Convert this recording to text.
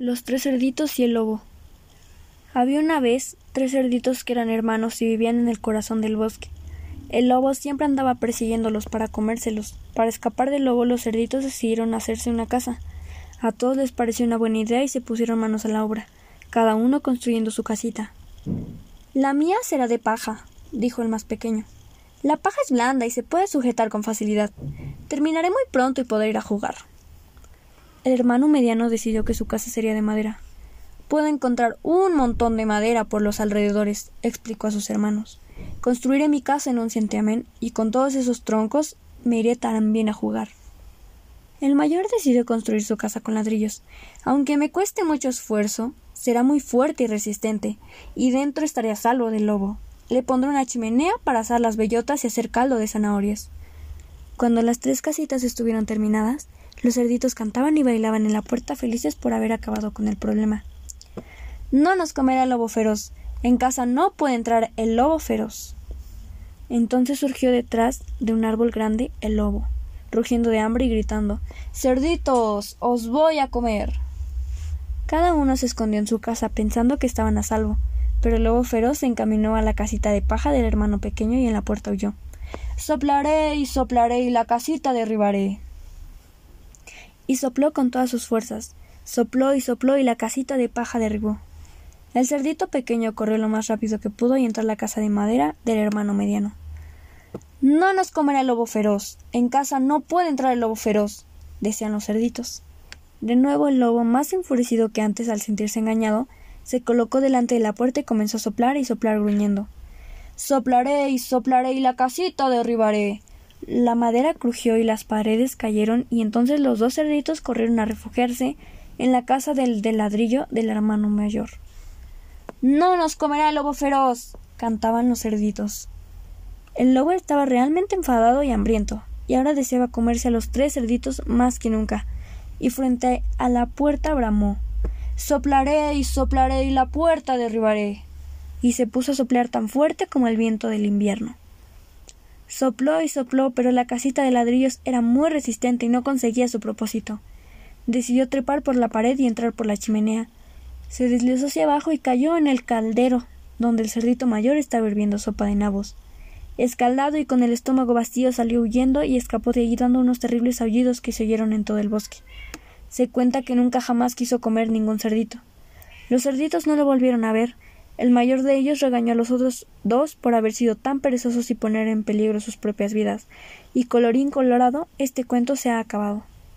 Los tres cerditos y el lobo. Había una vez tres cerditos que eran hermanos y vivían en el corazón del bosque. El lobo siempre andaba persiguiéndolos para comérselos. Para escapar del lobo, los cerditos decidieron hacerse una casa. A todos les pareció una buena idea y se pusieron manos a la obra, cada uno construyendo su casita. La mía será de paja, dijo el más pequeño. La paja es blanda y se puede sujetar con facilidad. Terminaré muy pronto y podré ir a jugar. El hermano mediano decidió que su casa sería de madera. Puedo encontrar un montón de madera por los alrededores, explicó a sus hermanos. Construiré mi casa en un centiamén y con todos esos troncos me iré también a jugar. El mayor decidió construir su casa con ladrillos. Aunque me cueste mucho esfuerzo, será muy fuerte y resistente, y dentro estaré a salvo del lobo. Le pondré una chimenea para asar las bellotas y hacer caldo de zanahorias. Cuando las tres casitas estuvieron terminadas, los cerditos cantaban y bailaban en la puerta felices por haber acabado con el problema. No nos comerá el lobo feroz. En casa no puede entrar el lobo feroz. Entonces surgió detrás de un árbol grande el lobo, rugiendo de hambre y gritando Cerditos. os voy a comer. Cada uno se escondió en su casa pensando que estaban a salvo, pero el lobo feroz se encaminó a la casita de paja del hermano pequeño y en la puerta huyó. Soplaré y soplaré y la casita derribaré y sopló con todas sus fuerzas. Sopló y sopló y la casita de paja derribó. El cerdito pequeño corrió lo más rápido que pudo y entró a la casa de madera del hermano mediano. No nos comerá el lobo feroz. En casa no puede entrar el lobo feroz, decían los cerditos. De nuevo el lobo, más enfurecido que antes al sentirse engañado, se colocó delante de la puerta y comenzó a soplar y soplar gruñendo. Soplaré y soplaré y la casita derribaré. La madera crujió y las paredes cayeron y entonces los dos cerditos corrieron a refugiarse en la casa del, del ladrillo del hermano mayor. No nos comerá el lobo feroz. cantaban los cerditos. El lobo estaba realmente enfadado y hambriento, y ahora deseaba comerse a los tres cerditos más que nunca, y frente a la puerta bramó Soplaré y soplaré y la puerta derribaré. Y se puso a soplar tan fuerte como el viento del invierno. Sopló y sopló, pero la casita de ladrillos era muy resistente y no conseguía su propósito. Decidió trepar por la pared y entrar por la chimenea. Se deslizó hacia abajo y cayó en el caldero, donde el cerdito mayor estaba hirviendo sopa de nabos. Escaldado y con el estómago vacío salió huyendo y escapó de allí dando unos terribles aullidos que se oyeron en todo el bosque. Se cuenta que nunca jamás quiso comer ningún cerdito. Los cerditos no lo volvieron a ver, el mayor de ellos regañó a los otros dos por haber sido tan perezosos y poner en peligro sus propias vidas. Y colorín colorado, este cuento se ha acabado.